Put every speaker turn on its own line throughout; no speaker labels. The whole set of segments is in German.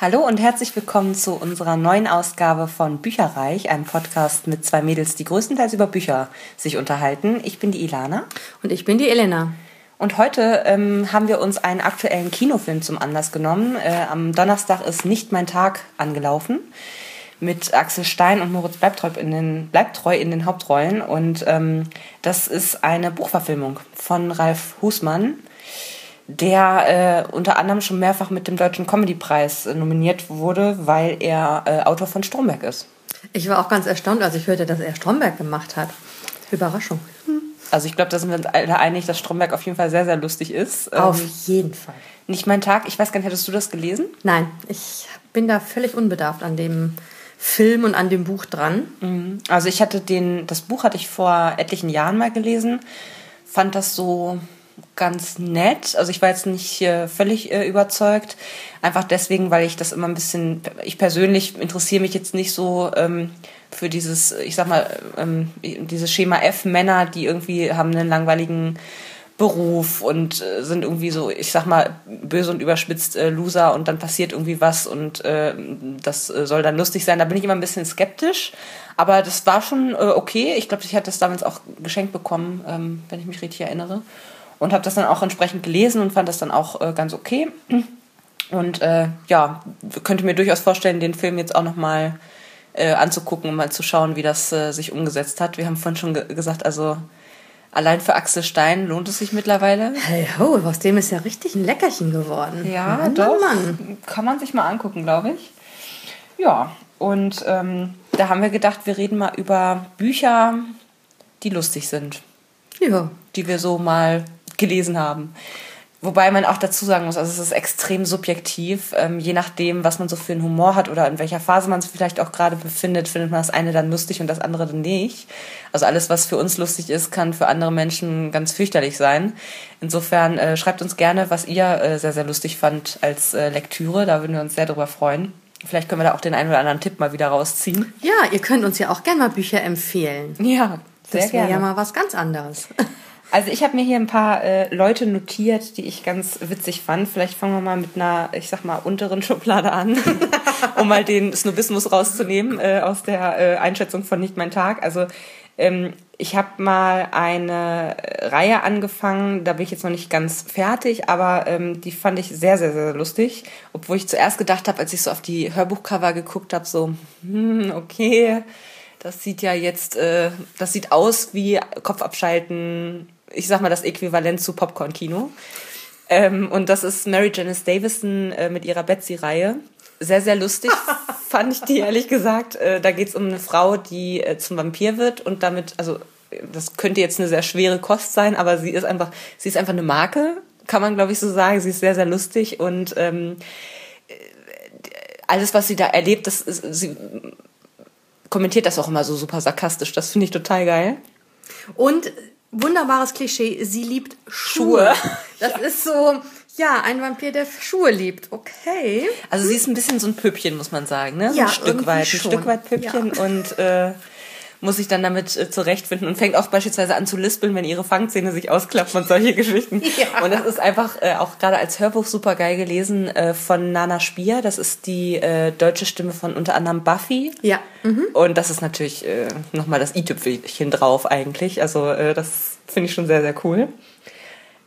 Hallo und herzlich willkommen zu unserer neuen Ausgabe von Bücherreich, einem Podcast mit zwei Mädels, die größtenteils über Bücher sich unterhalten. Ich bin die Ilana.
Und ich bin die Elena.
Und heute ähm, haben wir uns einen aktuellen Kinofilm zum Anlass genommen. Äh, am Donnerstag ist Nicht mein Tag angelaufen mit Axel Stein und Moritz Bleibtreu in den, Bleibtreu in den Hauptrollen. Und ähm, das ist eine Buchverfilmung von Ralf Husmann der äh, unter anderem schon mehrfach mit dem Deutschen Comedypreis äh, nominiert wurde, weil er äh, Autor von Stromberg ist.
Ich war auch ganz erstaunt, als ich hörte, dass er Stromberg gemacht hat. Überraschung.
Also ich glaube, da sind wir uns alle einig, dass Stromberg auf jeden Fall sehr, sehr lustig ist.
Auf ähm, jeden Fall.
Nicht mein Tag. Ich weiß gar nicht, hattest du das gelesen?
Nein, ich bin da völlig unbedarft an dem Film und an dem Buch dran.
Mhm. Also ich hatte den, das Buch hatte ich vor etlichen Jahren mal gelesen, fand das so ganz nett. Also ich war jetzt nicht äh, völlig äh, überzeugt. Einfach deswegen, weil ich das immer ein bisschen, ich persönlich interessiere mich jetzt nicht so ähm, für dieses, ich sag mal, ähm, dieses Schema F Männer, die irgendwie haben einen langweiligen Beruf und äh, sind irgendwie so, ich sag mal, böse und überspitzt äh, Loser und dann passiert irgendwie was und äh, das soll dann lustig sein. Da bin ich immer ein bisschen skeptisch. Aber das war schon äh, okay. Ich glaube, ich hatte das damals auch geschenkt bekommen, ähm, wenn ich mich richtig erinnere und habe das dann auch entsprechend gelesen und fand das dann auch äh, ganz okay. Und äh, ja, könnte mir durchaus vorstellen, den Film jetzt auch nochmal äh, anzugucken, um mal zu schauen, wie das äh, sich umgesetzt hat. Wir haben vorhin schon ge gesagt, also allein für Axel Stein lohnt es sich mittlerweile.
Hey ho, aus dem ist ja richtig ein Leckerchen geworden.
Ja, Mann, doch. Mann. Kann man sich mal angucken, glaube ich. Ja, und ähm, da haben wir gedacht, wir reden mal über Bücher, die lustig sind.
Ja.
Die wir so mal gelesen haben. Wobei man auch dazu sagen muss, also es ist extrem subjektiv. Ähm, je nachdem, was man so für einen Humor hat oder in welcher Phase man es vielleicht auch gerade befindet, findet man das eine dann lustig und das andere dann nicht. Also alles, was für uns lustig ist, kann für andere Menschen ganz fürchterlich sein. Insofern äh, schreibt uns gerne, was ihr äh, sehr, sehr lustig fand als äh, Lektüre. Da würden wir uns sehr darüber freuen. Vielleicht können wir da auch den einen oder anderen Tipp mal wieder rausziehen.
Ja, ihr könnt uns ja auch gerne mal Bücher empfehlen.
Ja,
sehr das wäre ja mal was ganz anderes.
Also ich habe mir hier ein paar äh, Leute notiert, die ich ganz witzig fand. Vielleicht fangen wir mal mit einer, ich sag mal, unteren Schublade an, um mal den Snobismus rauszunehmen äh, aus der äh, Einschätzung von Nicht mein Tag. Also ähm, ich habe mal eine Reihe angefangen, da bin ich jetzt noch nicht ganz fertig, aber ähm, die fand ich sehr, sehr, sehr lustig. Obwohl ich zuerst gedacht habe, als ich so auf die Hörbuchcover geguckt habe, so, hm, okay, das sieht ja jetzt, äh, das sieht aus wie Kopf abschalten, ich sag mal, das Äquivalent zu Popcorn-Kino. Ähm, und das ist Mary Janice Davison äh, mit ihrer Betsy-Reihe. Sehr, sehr lustig fand ich die, ehrlich gesagt. Äh, da geht es um eine Frau, die äh, zum Vampir wird und damit, also das könnte jetzt eine sehr schwere Kost sein, aber sie ist einfach, sie ist einfach eine Marke, kann man glaube ich so sagen. Sie ist sehr, sehr lustig und ähm, äh, alles, was sie da erlebt, das ist, sie kommentiert das auch immer so super sarkastisch. Das finde ich total geil.
Und wunderbares Klischee, sie liebt Schuhe. Schuhe. Das ja. ist so, ja, ein Vampir, der Schuhe liebt. Okay.
Also sie ist ein bisschen so ein Püppchen, muss man sagen, ne? So ja, ein Stück weit. Ein Stück weit Püppchen ja. und äh, muss sich dann damit äh, zurechtfinden und fängt auch beispielsweise an zu lispeln, wenn ihre Fangzähne sich ausklappen und solche Geschichten. Ja. Und das ist einfach äh, auch gerade als Hörbuch super geil gelesen äh, von Nana Spier. Das ist die äh, deutsche Stimme von unter anderem Buffy.
Ja. Mhm.
Und das ist natürlich äh, nochmal das i-Tüpfelchen drauf eigentlich. Also äh, das finde ich schon sehr, sehr cool.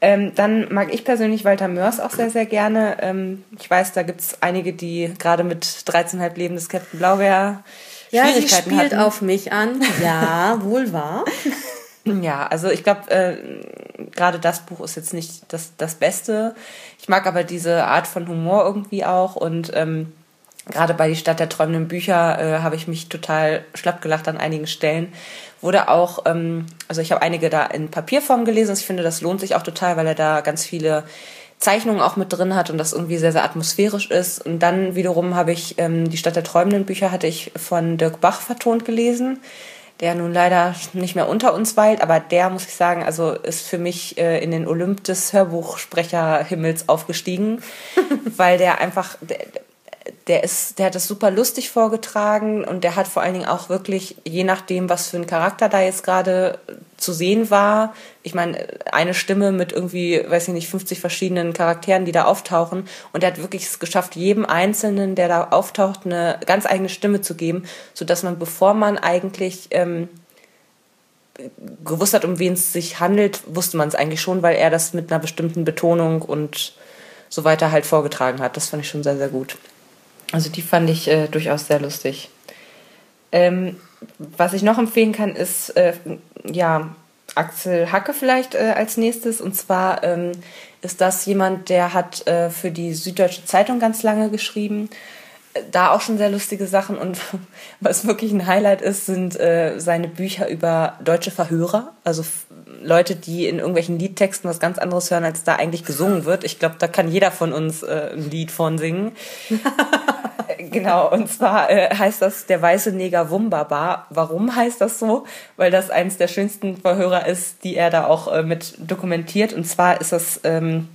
Ähm, dann mag ich persönlich Walter Mörs auch sehr, sehr gerne. Ähm, ich weiß, da gibt es einige, die gerade mit 13,5 Leben des Captain Blaubeer
ja, sie spielt hatten. auf mich an. Ja, wohl wahr.
Ja, also ich glaube, äh, gerade das Buch ist jetzt nicht das, das Beste. Ich mag aber diese Art von Humor irgendwie auch und ähm, gerade bei Die Stadt der träumenden Bücher äh, habe ich mich total schlapp gelacht an einigen Stellen. Wurde auch, ähm, also ich habe einige da in Papierform gelesen. Ich finde, das lohnt sich auch total, weil er da ganz viele Zeichnungen auch mit drin hat und das irgendwie sehr, sehr atmosphärisch ist. Und dann wiederum habe ich ähm, die Stadt der träumenden Bücher hatte ich von Dirk Bach vertont gelesen, der nun leider nicht mehr unter uns weilt, aber der, muss ich sagen, also ist für mich äh, in den Olymp des Hörbuchsprecherhimmels aufgestiegen, weil der einfach, der, der ist, der hat das super lustig vorgetragen und der hat vor allen Dingen auch wirklich, je nachdem, was für ein Charakter da jetzt gerade zu sehen war, ich meine, eine Stimme mit irgendwie, weiß ich nicht, 50 verschiedenen Charakteren, die da auftauchen. Und er hat wirklich es geschafft, jedem Einzelnen, der da auftaucht, eine ganz eigene Stimme zu geben, sodass man, bevor man eigentlich ähm, gewusst hat, um wen es sich handelt, wusste man es eigentlich schon, weil er das mit einer bestimmten Betonung und so weiter halt vorgetragen hat. Das fand ich schon sehr, sehr gut. Also die fand ich äh, durchaus sehr lustig. Ähm, was ich noch empfehlen kann, ist äh, ja Axel Hacke vielleicht äh, als nächstes. Und zwar ähm, ist das jemand, der hat äh, für die Süddeutsche Zeitung ganz lange geschrieben da auch schon sehr lustige Sachen und was wirklich ein Highlight ist, sind äh, seine Bücher über deutsche Verhörer, also Leute, die in irgendwelchen Liedtexten was ganz anderes hören, als da eigentlich gesungen wird. Ich glaube, da kann jeder von uns äh, ein Lied von singen. genau, und zwar äh, heißt das der weiße Neger Wumbaba. Warum heißt das so? Weil das eines der schönsten Verhörer ist, die er da auch äh, mit dokumentiert. Und zwar ist das ähm,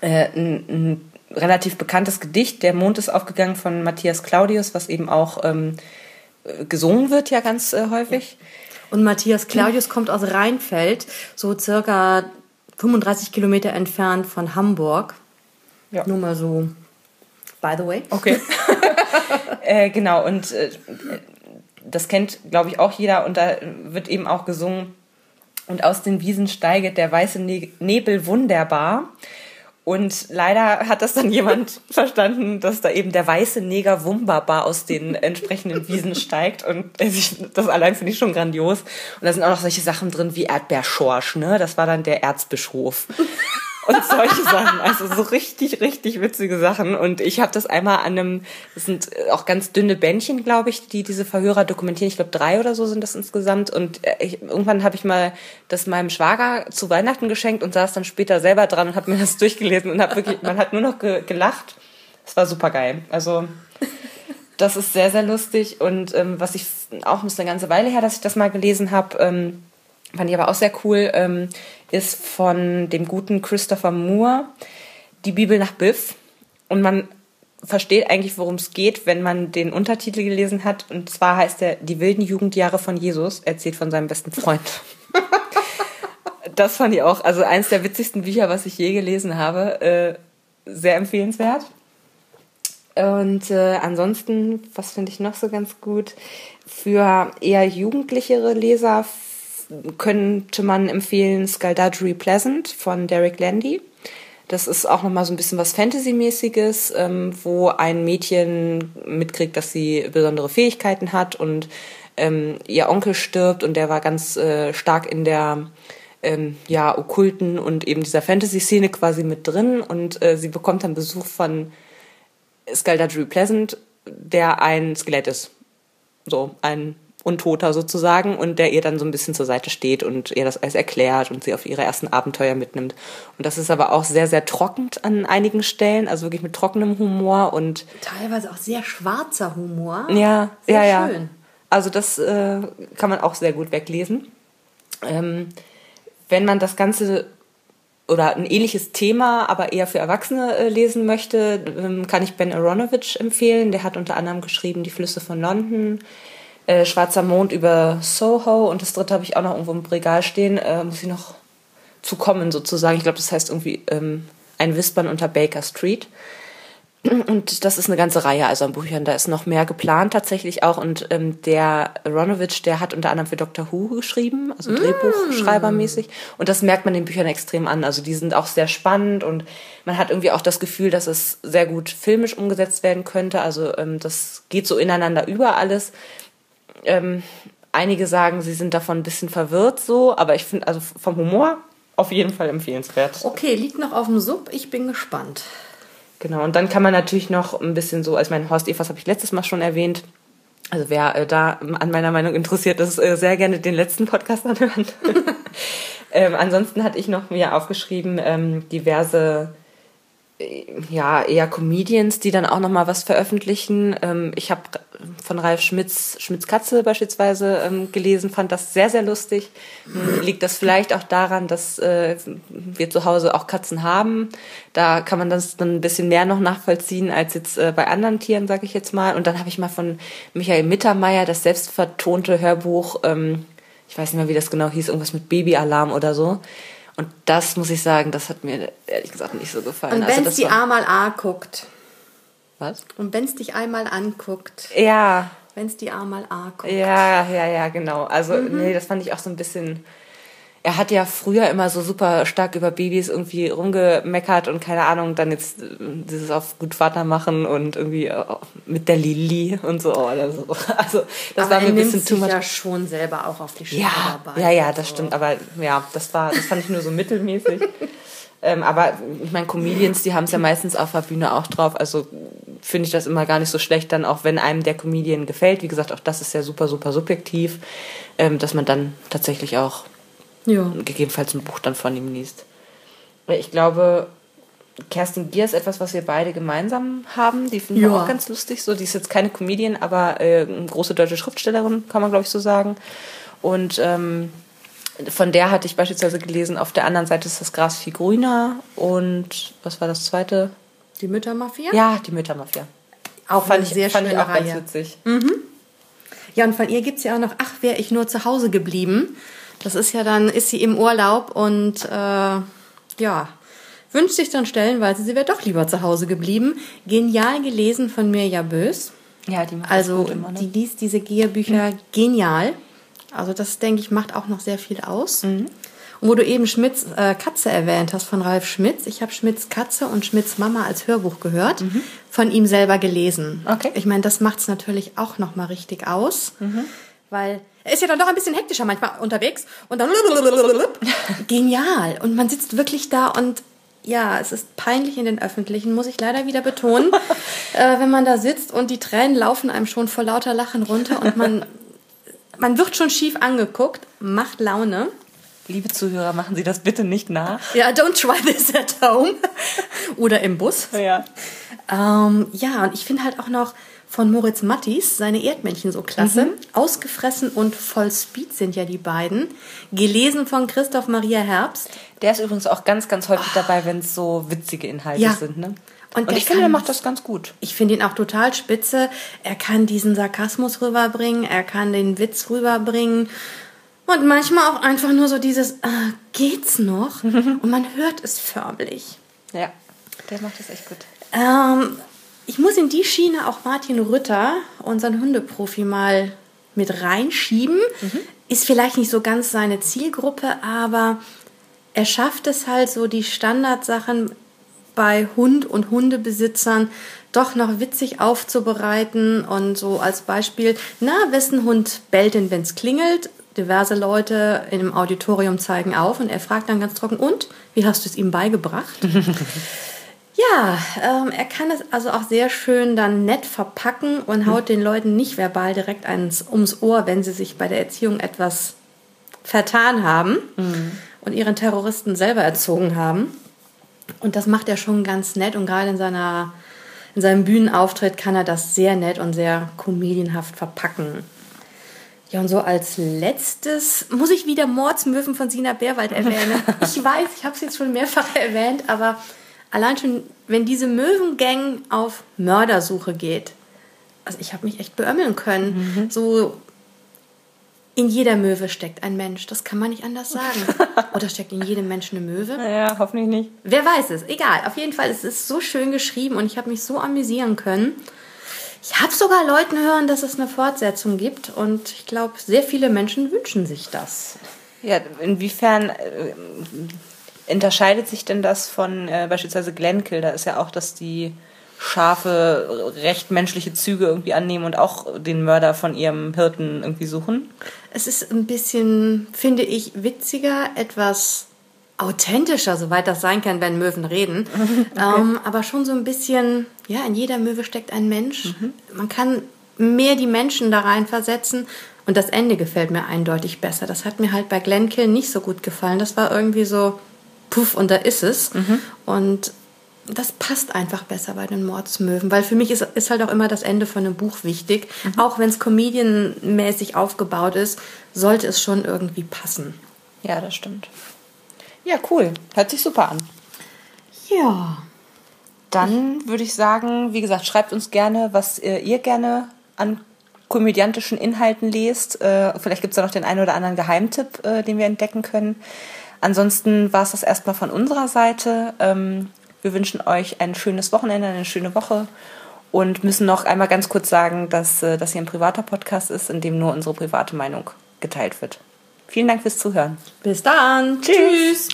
äh, ein, ein relativ bekanntes Gedicht, Der Mond ist aufgegangen von Matthias Claudius, was eben auch ähm, gesungen wird ja ganz äh, häufig.
Und Matthias Claudius kommt aus Rheinfeld, so circa 35 Kilometer entfernt von Hamburg. Ja. Nur mal so, by the way.
Okay. äh, genau, und äh, das kennt, glaube ich, auch jeder. Und da wird eben auch gesungen. Und aus den Wiesen steiget der weiße ne Nebel wunderbar. Und leider hat das dann jemand verstanden, dass da eben der weiße Neger Wumbaba aus den entsprechenden Wiesen steigt. Und das allein finde ich schon grandios. Und da sind auch noch solche Sachen drin wie Erdbeerschorsch, ne? Das war dann der Erzbischof und solche Sachen. Also so richtig, richtig witzige Sachen. Und ich habe das einmal an einem, das sind auch ganz dünne Bändchen, glaube ich, die diese Verhörer dokumentieren. Ich glaube, drei oder so sind das insgesamt. Und äh, ich, irgendwann habe ich mal das meinem Schwager zu Weihnachten geschenkt und saß dann später selber dran und habe mir das durchgelesen und habe wirklich, man hat nur noch ge gelacht. Es war super geil. Also das ist sehr, sehr lustig. Und ähm, was ich auch ist eine ganze Weile her, dass ich das mal gelesen habe, ähm, fand ich aber auch sehr cool, ähm, ist von dem guten Christopher Moore, die Bibel nach Biff. Und man versteht eigentlich, worum es geht, wenn man den Untertitel gelesen hat. Und zwar heißt er Die wilden Jugendjahre von Jesus, erzählt von seinem besten Freund. das fand ich auch, also eins der witzigsten Bücher, was ich je gelesen habe. Äh, sehr empfehlenswert. Und äh, ansonsten, was finde ich noch so ganz gut? Für eher jugendlichere Leser könnte man empfehlen Scaldadry Pleasant von Derek Landy. Das ist auch nochmal so ein bisschen was Fantasy-mäßiges, ähm, wo ein Mädchen mitkriegt, dass sie besondere Fähigkeiten hat und ähm, ihr Onkel stirbt und der war ganz äh, stark in der ähm, ja, okkulten und eben dieser Fantasy-Szene quasi mit drin und äh, sie bekommt dann Besuch von Scaldadry Pleasant, der ein Skelett ist. So, ein Untoter sozusagen und der ihr dann so ein bisschen zur Seite steht und ihr das alles erklärt und sie auf ihre ersten Abenteuer mitnimmt. Und das ist aber auch sehr, sehr trocken an einigen Stellen, also wirklich mit trockenem Humor und
teilweise auch sehr schwarzer Humor.
Ja, sehr ja, schön. ja. Also das äh, kann man auch sehr gut weglesen. Ähm, wenn man das Ganze oder ein ähnliches Thema, aber eher für Erwachsene äh, lesen möchte, ähm, kann ich Ben Aronovich empfehlen. Der hat unter anderem geschrieben Die Flüsse von London, äh, Schwarzer Mond über Soho und das dritte habe ich auch noch irgendwo im Regal stehen. Äh, muss ich noch zu kommen sozusagen. Ich glaube, das heißt irgendwie ähm, ein Wispern unter Baker Street. Und das ist eine ganze Reihe also an Büchern. Da ist noch mehr geplant tatsächlich auch. Und ähm, der Aronovich, der hat unter anderem für Doctor Who geschrieben, also mm. Drehbuchschreibermäßig. Und das merkt man den Büchern extrem an. Also die sind auch sehr spannend und man hat irgendwie auch das Gefühl, dass es sehr gut filmisch umgesetzt werden könnte. Also ähm, das geht so ineinander über alles. Ähm, einige sagen, sie sind davon ein bisschen verwirrt so, aber ich finde, also vom Humor auf jeden Fall empfehlenswert.
Okay, liegt noch auf dem Sub, ich bin gespannt.
Genau, und dann kann man natürlich noch ein bisschen so, also mein Horst Evers habe ich letztes Mal schon erwähnt. Also wer äh, da an meiner Meinung interessiert ist, äh, sehr gerne den letzten Podcast anhören. ähm, ansonsten hatte ich noch mir aufgeschrieben ähm, diverse ja, eher Comedians, die dann auch nochmal was veröffentlichen. Ähm, ich habe von Ralf Schmitz, Schmitz Katze beispielsweise ähm, gelesen, fand das sehr, sehr lustig. Hm, liegt das vielleicht auch daran, dass äh, wir zu Hause auch Katzen haben? Da kann man das dann ein bisschen mehr noch nachvollziehen als jetzt äh, bei anderen Tieren, sage ich jetzt mal. Und dann habe ich mal von Michael Mittermeier das selbstvertonte Hörbuch, ähm, ich weiß nicht mehr, wie das genau hieß, irgendwas mit Babyalarm oder so. Und das muss ich sagen, das hat mir ehrlich gesagt nicht so gefallen.
Und wenn also, es die A mal A guckt.
Was?
Und wenn es dich einmal anguckt.
Ja.
Wenn es die A mal A guckt.
Ja, ja, ja, genau. Also, mhm. nee, das fand ich auch so ein bisschen. Er hat ja früher immer so super stark über Babys irgendwie rumgemeckert und keine Ahnung, dann jetzt äh, dieses auf gut Vater machen und irgendwie äh, mit der Lilly und so. Oder so. Also das
aber war mir ein bisschen too much. ja schon selber auch auf die Schulter
ja, dabei. Ja, ja, das so. stimmt. Aber ja, das war, das fand ich nur so mittelmäßig. Ähm, aber ich meine, Comedians, die haben es ja meistens auf der Bühne auch drauf. Also finde ich das immer gar nicht so schlecht, dann auch wenn einem der Comedian gefällt. Wie gesagt, auch das ist ja super, super subjektiv, ähm, dass man dann tatsächlich auch ja. gegebenenfalls ein Buch dann von ihm liest. Ich glaube, Kerstin Gier ist etwas, was wir beide gemeinsam haben. Die finden ja. wir auch ganz lustig. So, die ist jetzt keine Comedian, aber äh, eine große deutsche Schriftstellerin, kann man glaube ich so sagen. Und ähm, von der hatte ich beispielsweise gelesen, auf der anderen Seite ist das Gras viel grüner und was war das zweite?
Die Müttermafia?
Ja, die Müttermafia.
Auch fand ich, sehr fand ich auch Reihe. ganz witzig. Mhm. Ja, und von ihr gibt es ja auch noch, ach, wäre ich nur zu Hause geblieben. Das ist ja dann, ist sie im Urlaub und äh, ja, wünscht sich dann stellenweise, sie wäre doch lieber zu Hause geblieben. Genial gelesen von Mirja Bös.
Ja, die macht
Also, immer, ne? die liest diese Gearbücher mhm. genial. Also das, denke ich, macht auch noch sehr viel aus. Mhm. Und wo du eben Schmidts äh, Katze erwähnt hast von Ralf Schmitz, ich habe Schmidts Katze und Schmidts Mama als Hörbuch gehört, mhm. von ihm selber gelesen.
Okay.
Ich meine, das macht es natürlich auch noch mal richtig aus, mhm. weil er ist ja dann doch ein bisschen hektischer manchmal unterwegs und dann genial und man sitzt wirklich da und ja, es ist peinlich in den Öffentlichen, muss ich leider wieder betonen, äh, wenn man da sitzt und die Tränen laufen einem schon vor lauter Lachen runter und man man wird schon schief angeguckt, macht Laune.
Liebe Zuhörer, machen Sie das bitte nicht nach.
Ja, don't try this at home. Oder im Bus.
Ja.
Ähm, ja, und ich finde halt auch noch von Moritz Mattis seine Erdmännchen so klasse. Mhm. Ausgefressen und voll Speed sind ja die beiden. Gelesen von Christoph Maria Herbst.
Der ist übrigens auch ganz, ganz häufig oh. dabei, wenn es so witzige Inhalte ja. sind. Ne? Und, und ich finde, er macht das ganz gut.
Ich finde ihn auch total spitze. Er kann diesen Sarkasmus rüberbringen, er kann den Witz rüberbringen. Und manchmal auch einfach nur so dieses, äh, geht's noch? und man hört es förmlich.
Ja, der macht das echt gut.
Ähm, ich muss in die Schiene auch Martin Rütter, unseren Hundeprofi, mal mit reinschieben. Mhm. Ist vielleicht nicht so ganz seine Zielgruppe, aber er schafft es halt so, die Standardsachen bei Hund und Hundebesitzern doch noch witzig aufzubereiten und so als Beispiel, na, wessen Hund bellt denn, wenn es klingelt? Diverse Leute in dem Auditorium zeigen auf und er fragt dann ganz trocken, und, wie hast du es ihm beigebracht? ja, ähm, er kann es also auch sehr schön dann nett verpacken und haut den Leuten nicht verbal direkt eins ums Ohr, wenn sie sich bei der Erziehung etwas vertan haben mhm. und ihren Terroristen selber erzogen haben. Und das macht er schon ganz nett und gerade in seiner in seinem Bühnenauftritt kann er das sehr nett und sehr comedienhaft verpacken. Ja, und so als letztes muss ich wieder Mordsmöwen von Sina Bärwald erwähnen. ich weiß, ich habe es jetzt schon mehrfach erwähnt, aber allein schon, wenn diese Möwengang auf Mördersuche geht, also ich habe mich echt beömmeln können. Mhm. So in jeder Möwe steckt ein Mensch. Das kann man nicht anders sagen. Oder steckt in jedem Menschen eine Möwe?
Ja, hoffentlich nicht.
Wer weiß es. Egal. Auf jeden Fall, es ist so schön geschrieben und ich habe mich so amüsieren können. Ich habe sogar Leuten hören, dass es eine Fortsetzung gibt und ich glaube, sehr viele Menschen wünschen sich das.
Ja, inwiefern äh, unterscheidet sich denn das von äh, beispielsweise Glenkill? Da ist ja auch, dass die scharfe, recht menschliche Züge irgendwie annehmen und auch den Mörder von ihrem Hirten irgendwie suchen?
Es ist ein bisschen, finde ich, witziger, etwas authentischer, soweit das sein kann, wenn Möwen reden. Okay. Ähm, aber schon so ein bisschen, ja, in jeder Möwe steckt ein Mensch. Mhm. Man kann mehr die Menschen da rein versetzen. Und das Ende gefällt mir eindeutig besser. Das hat mir halt bei Glenkill nicht so gut gefallen. Das war irgendwie so, puff, und da ist es. Mhm. Und das passt einfach besser bei den Mordsmöwen, weil für mich ist, ist halt auch immer das Ende von einem Buch wichtig. Mhm. Auch wenn es comedianmäßig aufgebaut ist, sollte es schon irgendwie passen.
Ja, das stimmt. Ja, cool. Hört sich super an.
Ja.
Dann würde ich sagen, wie gesagt, schreibt uns gerne, was ihr gerne an komödiantischen Inhalten lest. Äh, vielleicht gibt es da noch den einen oder anderen Geheimtipp, äh, den wir entdecken können. Ansonsten war es das erstmal von unserer Seite. Ähm, wir wünschen euch ein schönes Wochenende, eine schöne Woche und müssen noch einmal ganz kurz sagen, dass äh, das hier ein privater Podcast ist, in dem nur unsere private Meinung geteilt wird. Vielen Dank fürs Zuhören.
Bis dann.
Tschüss. Tschüss.